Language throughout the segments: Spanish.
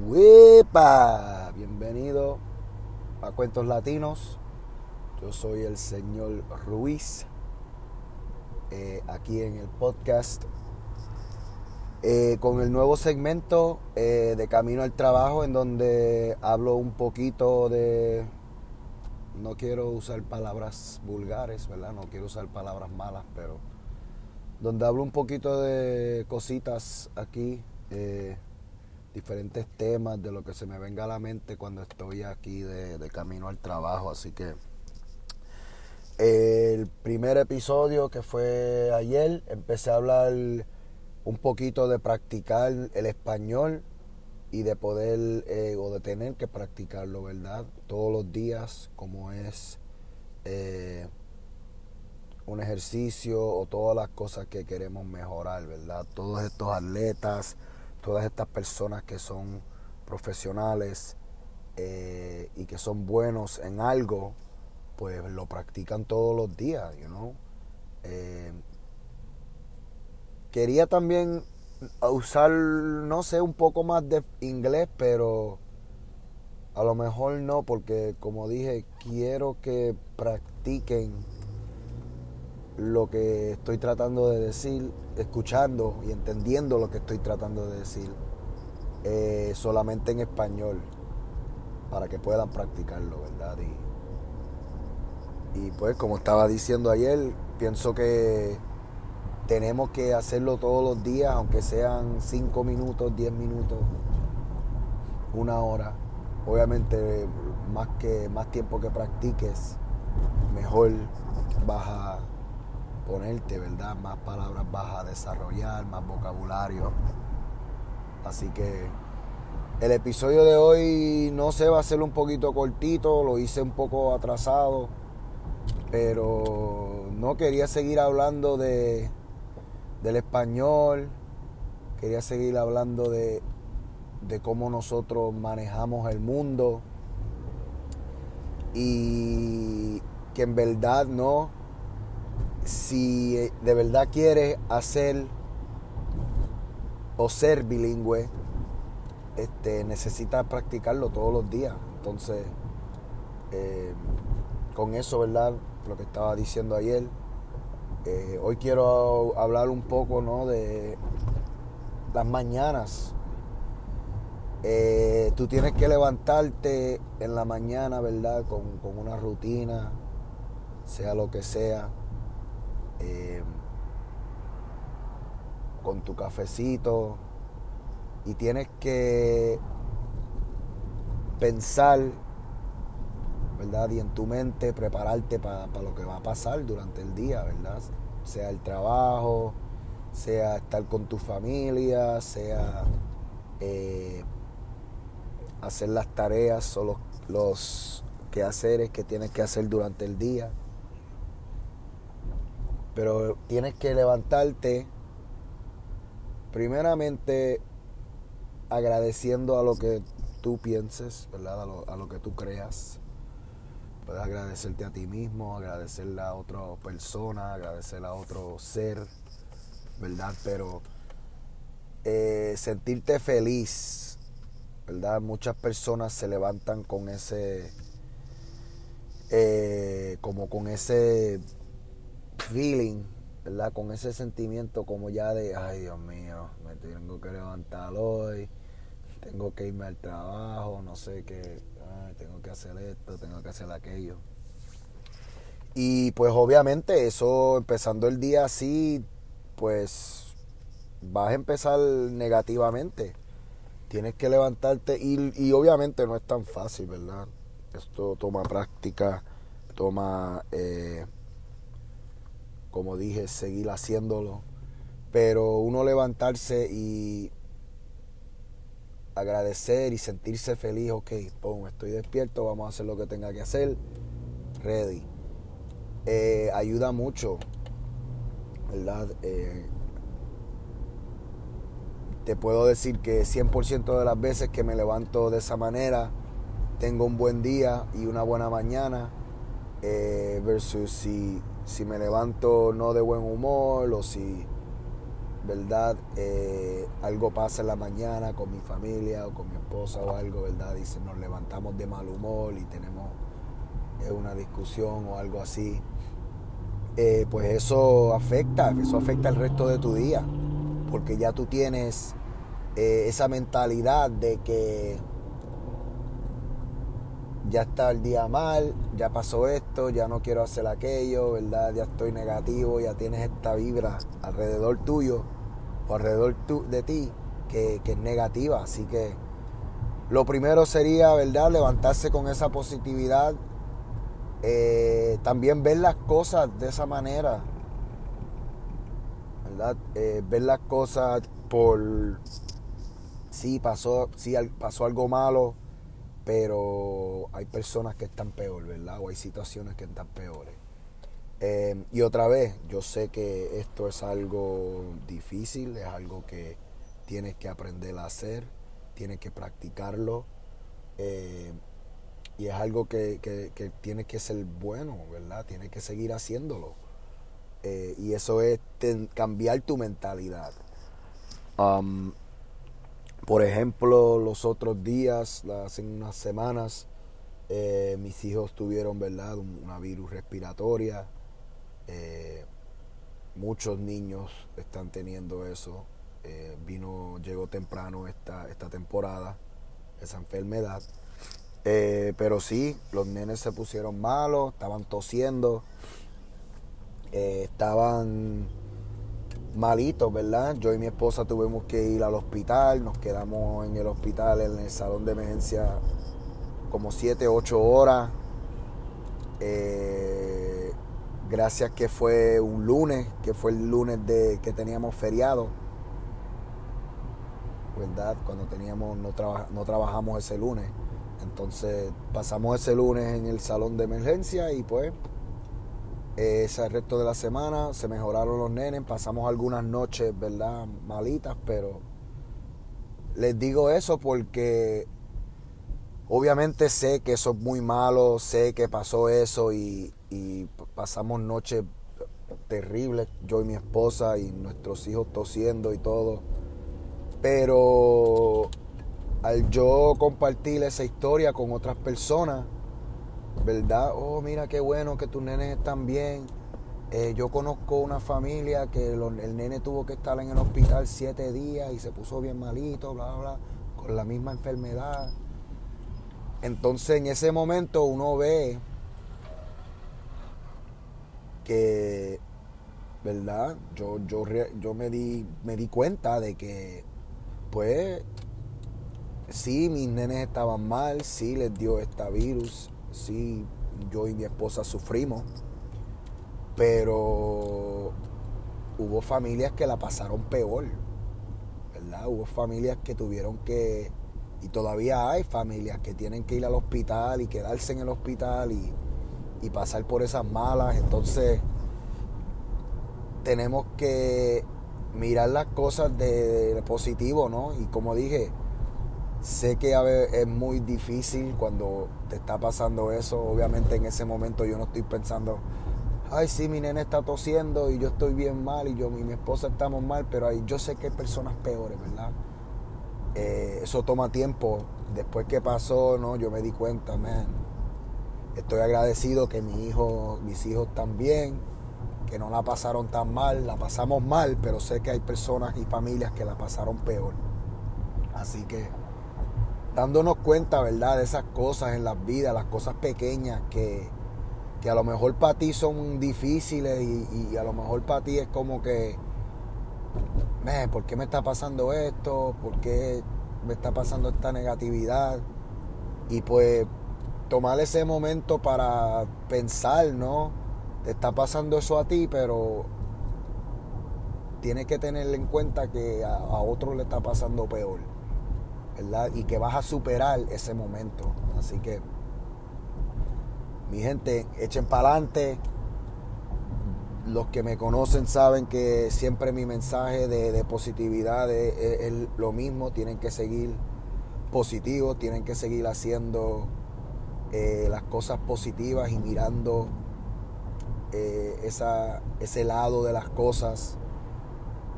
¡Wepa! Bienvenido a Cuentos Latinos. Yo soy el señor Ruiz, eh, aquí en el podcast, eh, con el nuevo segmento eh, de Camino al Trabajo, en donde hablo un poquito de... No quiero usar palabras vulgares, ¿verdad? No quiero usar palabras malas, pero donde hablo un poquito de cositas aquí diferentes temas de lo que se me venga a la mente cuando estoy aquí de, camino al trabajo. Así que el primer episodio que fue ayer, empecé a hablar un poquito de practicar el español y de poder eh, o de tener que practicarlo, ¿verdad? Todos los días, como es eh, un ejercicio o todas las cosas que queremos mejorar, ¿verdad? Todos estos atletas todas estas personas que son profesionales eh, y que son buenos en algo, pues lo practican todos los días, you know. Eh, quería también usar, no sé, un poco más de inglés, pero a lo mejor no, porque como dije, quiero que practiquen lo que estoy tratando de decir, escuchando y entendiendo lo que estoy tratando de decir, eh, solamente en español, para que puedan practicarlo, ¿verdad? Y, y pues como estaba diciendo ayer, pienso que tenemos que hacerlo todos los días, aunque sean 5 minutos, 10 minutos, una hora. Obviamente, más, que, más tiempo que practiques, mejor vas a ponerte, ¿verdad? Más palabras vas a desarrollar, más vocabulario. Así que el episodio de hoy no sé, va a ser un poquito cortito, lo hice un poco atrasado, pero no quería seguir hablando de del español, quería seguir hablando de, de cómo nosotros manejamos el mundo y que en verdad no si eh, de verdad quieres hacer o ser bilingüe, este, necesitas practicarlo todos los días. Entonces, eh, con eso, ¿verdad? Lo que estaba diciendo ayer, eh, hoy quiero hablar un poco, ¿no? De las mañanas. tú tienes que levantarte en la mañana, ¿verdad? Con, con una rutina, sea lo que sea eh, con tu cafecito y tienes que pensar, ¿verdad? Y en tu mente prepararte para lo que va a pasar durante el día, ¿verdad? Sea el trabajo, sea estar con tu familia, sea eh, hacer las tareas o los, los quehaceres que tienes que hacer durante el día. Pero tienes que levantarte primeramente agradeciendo a lo que tú pienses, ¿verdad? A lo, que tú creas. Puedes agradecerte a ti mismo, agradecerle a otra persona, agradecerle a otro ser, ¿verdad? Pero eh, sentirte feliz, ¿verdad? Muchas personas se levantan con ese, eh, como con ese feeling, ¿verdad? Con ese sentimiento como ya de, ay Dios mío, me tengo que levantar hoy, tengo que irme al trabajo, no sé qué, tengo que hacer esto, tengo que hacer aquello. Y pues obviamente eso, empezando el día así, pues vas a empezar negativamente. Tienes que levantarte y, y obviamente no es tan fácil, ¿verdad? Esto toma práctica, toma... Eh, como dije, seguir haciéndolo. Pero uno levantarse y agradecer y sentirse feliz, ok, pum, estoy despierto, vamos a hacer lo que tenga que hacer, ready. Eh, ayuda mucho, ¿verdad? Eh, te puedo decir que 100% de las veces que me levanto de esa manera, tengo un buen día y una buena mañana, eh, versus si si me levanto no de buen humor o si ¿verdad? Eh, algo pasa en la mañana con mi familia o con mi esposa o algo, ¿verdad? Dice, nos levantamos de mal humor y tenemos eh, una discusión o algo así. Eh, pues eso afecta, eso afecta el resto de tu día, porque ya tú tienes esa mentalidad de que ya está el día mal, ya pasó esto, ya no quiero hacer aquello, ¿verdad? Ya estoy negativo, ya tienes esta vibra alrededor tuyo o alrededor de ti que, es negativa. Así que lo primero sería, ¿verdad? Levantarse con esa positividad. Eh, también ver las cosas de esa manera. ¿Verdad? Eh, ver las cosas por... Sí, pasó, sí, pasó algo malo, pero hay personas que están peor, ¿verdad? O hay situaciones que están peores. Em, y otra vez, yo sé que esto es algo difícil, es algo que tienes que aprender a hacer, tienes que practicarlo. Em, y es algo que, que, tiene que ser bueno, ¿verdad? Tienes que seguir haciéndolo. Eh, y eso es cambiar tu mentalidad. Por ejemplo, los otros días, hace unas semanas, eh, mis hijos tuvieron, ¿verdad? Una virus respiratoria. Eh, muchos niños están teniendo eso. Eh, vino, llegó temprano esta, esta temporada, esa enfermedad. Pero sí, los nenes se pusieron malos, estaban tosiendo, estaban malitos, ¿verdad? Yo y mi esposa tuvimos que ir al hospital, nos quedamos en el hospital, en el salón de emergencia, como 7, 8 horas. Eh, gracias que fue un lunes, que fue el lunes de que teníamos feriado, ¿verdad? Cuando teníamos, no, no trabajamos ese lunes. Entonces pasamos ese lunes en el salón de emergencia y pues ese resto de la semana se mejoraron los nenes, pasamos algunas noches, ¿verdad? Malitas, pero les digo eso porque obviamente sé que eso es muy malo, sé que pasó eso y, y pasamos noches terribles, yo y mi esposa y nuestros hijos tosiendo y todo. Pero al yo compartir esa historia con otras personas, ¿verdad? Oh, mira qué bueno que tus nenes están bien. Eh, yo conozco una familia que el nene tuvo que estar en el hospital siete días y se puso bien malito, bla, bla, bla, con la misma enfermedad. Entonces en ese momento uno ve que, ¿verdad? Yo, yo, yo me, di, me di cuenta de que, pues, sí, mis nenes estaban mal, sí les dio esta virus, sí, yo y mi esposa sufrimos, pero hubo familias que la pasaron peor, ¿verdad? Hubo familias que tuvieron que, y todavía hay familias que tienen que ir al hospital y quedarse en el hospital y y pasar por esas malas. Entonces tenemos que mirar las cosas de, positivo, ¿no? Y como dije, sé que es muy difícil cuando te está pasando eso. Obviamente en ese momento yo no estoy pensando, ay, sí, mi nene está tosiendo y yo estoy bien mal y yo y mi esposa estamos mal, pero ahí yo sé que hay personas peores, ¿verdad? Eh, eso toma tiempo. Después que pasó, ¿no? Yo me di cuenta, man Estoy agradecido que mi hijo, mis hijos también, que no la pasaron tan mal, la pasamos mal, pero sé que hay personas y familias que la pasaron peor. Así que dándonos cuenta, ¿verdad?, de esas cosas en las vidas, las cosas pequeñas que, que a lo mejor para ti son difíciles y, a lo mejor para ti es como que, ¿por qué me está pasando esto? ¿Por qué me está pasando esta negatividad? Y pues tomar ese momento para pensar, ¿no? Te está pasando eso a ti, pero tienes que tener en cuenta que a, otro le está pasando peor, Y que vas a superar ese momento. Así que, mi gente, echen para adelante. Los que me conocen saben que siempre mi mensaje de, positividad es lo mismo. Tienen que seguir positivos, tienen que seguir haciendo eh, las cosas positivas y mirando eh, esa, ese lado de las cosas.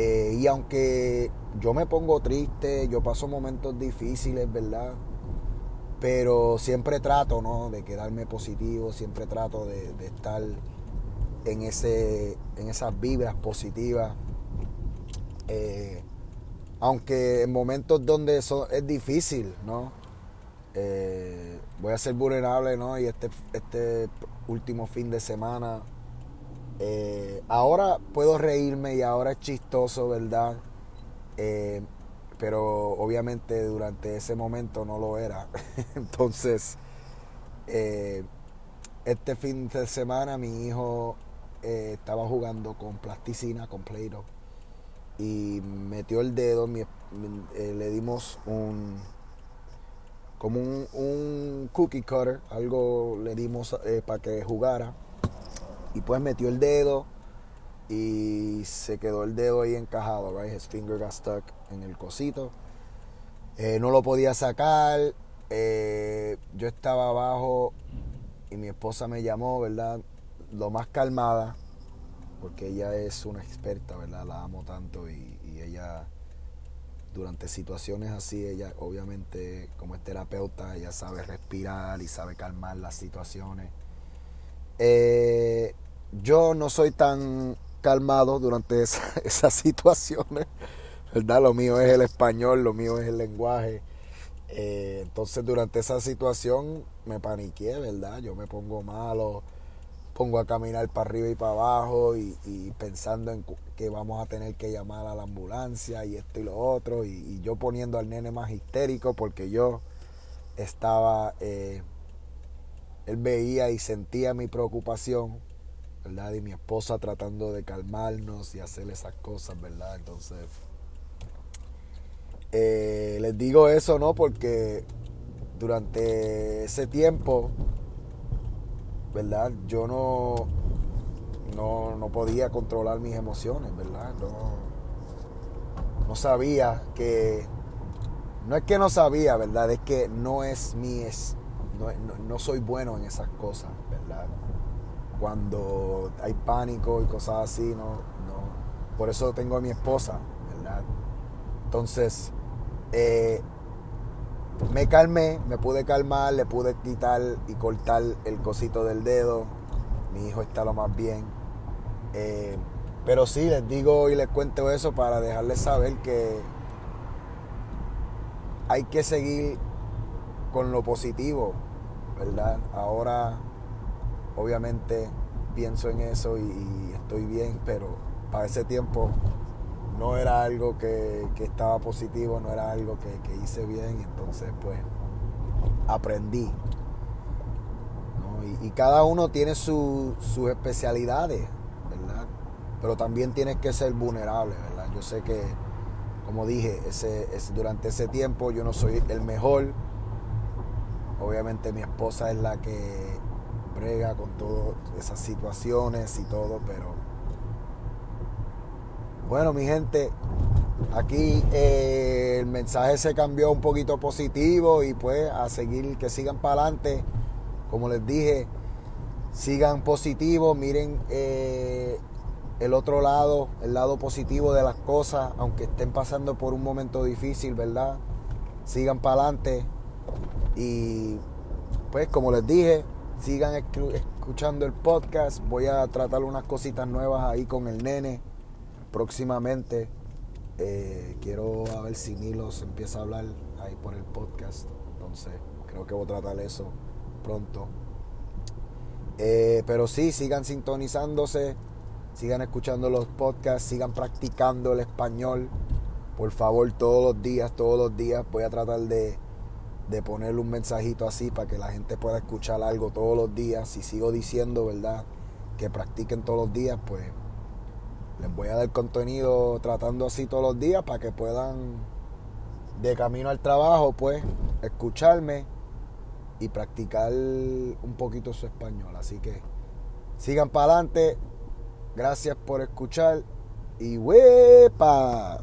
Eh, y aunque yo me pongo triste, yo paso momentos difíciles, ¿verdad? Pero siempre trato, ¿no? De quedarme positivo, siempre trato de, estar en, ese, en esas vibras positivas. Eh, aunque en momentos donde eso es difícil, ¿no? Eh, voy a ser vulnerable, ¿no? Y este, este último fin de semana, eh, ahora puedo reírme y ahora es chistoso, ¿verdad? Eh, pero obviamente durante ese momento no lo era. Entonces, este fin de semana mi hijo estaba jugando con plasticina, con Play-Doh, y metió el dedo, le dimos un como un, cookie cutter, algo le dimos eh, para que jugara. Y pues metió el dedo y se quedó el dedo ahí encajado, right? His finger got stuck en el cosito. Eh, no lo podía sacar. Eh, yo estaba abajo y mi esposa me llamó, ¿verdad? Lo más calmada, porque ella es una experta, ¿verdad? La amo tanto y, y ella durante situaciones así, ella obviamente como es terapeuta, ella sabe respirar y sabe calmar las situaciones. Eh, yo no soy tan calmado durante esas situaciones, ¿verdad? Lo mío es el español, lo mío es el lenguaje. Eh, entonces durante esa situación me paniqué, ¿verdad? Yo me pongo malo pongo a caminar para arriba y para abajo y, pensando en que vamos a tener que llamar a la ambulancia y esto y lo otro y, yo poniendo al nene más histérico porque yo estaba, eh, él veía y sentía mi preocupación, Y mi esposa tratando de calmarnos y hacer esas cosas, ¿verdad? Entonces, eh, les digo eso, ¿no? Porque durante ese tiempo ¿verdad? Yo no, no, podía controlar mis emociones, ¿verdad? No, no sabía que, no es que no sabía, ¿verdad? Es que no es mi, es, no, soy bueno en esas cosas, ¿verdad? Cuando hay pánico y cosas así, no, no. Por eso tengo a mi esposa, ¿verdad? Entonces, eh, me calmé, me pude calmar, le pude quitar y cortar el cosito del dedo. Mi hijo está lo más bien. Eh, pero sí, les digo y les cuento eso para dejarles saber que hay que seguir con lo positivo, ¿verdad? Ahora, obviamente, pienso en eso y estoy bien, pero para ese tiempo no era algo que, estaba positivo, no era algo que, hice bien, entonces pues aprendí. Y, cada uno tiene sus especialidades, ¿verdad? Pero también tienes que ser vulnerable, ¿verdad? Yo sé que, como dije, ese, durante ese tiempo yo no soy el mejor. Obviamente mi esposa es la que con todas esas situaciones y todo, pero bueno, mi gente, aquí eh, el mensaje se cambió un poquito positivo y pues a seguir, que sigan para adelante. Como les dije, sigan positivos, miren eh, el otro lado, el lado positivo de las cosas, aunque estén pasando por un momento difícil, ¿verdad? Sigan para adelante y pues como les dije, sigan escuchando el podcast. Voy a tratar unas cositas nuevas ahí con el nene próximamente eh, quiero a ver si Milos empieza a hablar ahí por el podcast. Entonces, creo que voy a tratar eso pronto. Eh, pero sí, sigan sintonizándose, sigan escuchando los podcasts, sigan practicando el español. Por favor, todos los días, todos los días voy a tratar de, de ponerle un mensajito así para que la gente pueda escuchar algo todos los días. Si sigo diciendo, ¿verdad? Que practiquen todos los días, pues les voy a dar contenido tratando así todos los días para que puedan, de camino al trabajo, pues, escucharme y practicar un poquito su español. Así que sigan para adelante. Gracias por escuchar y huepa.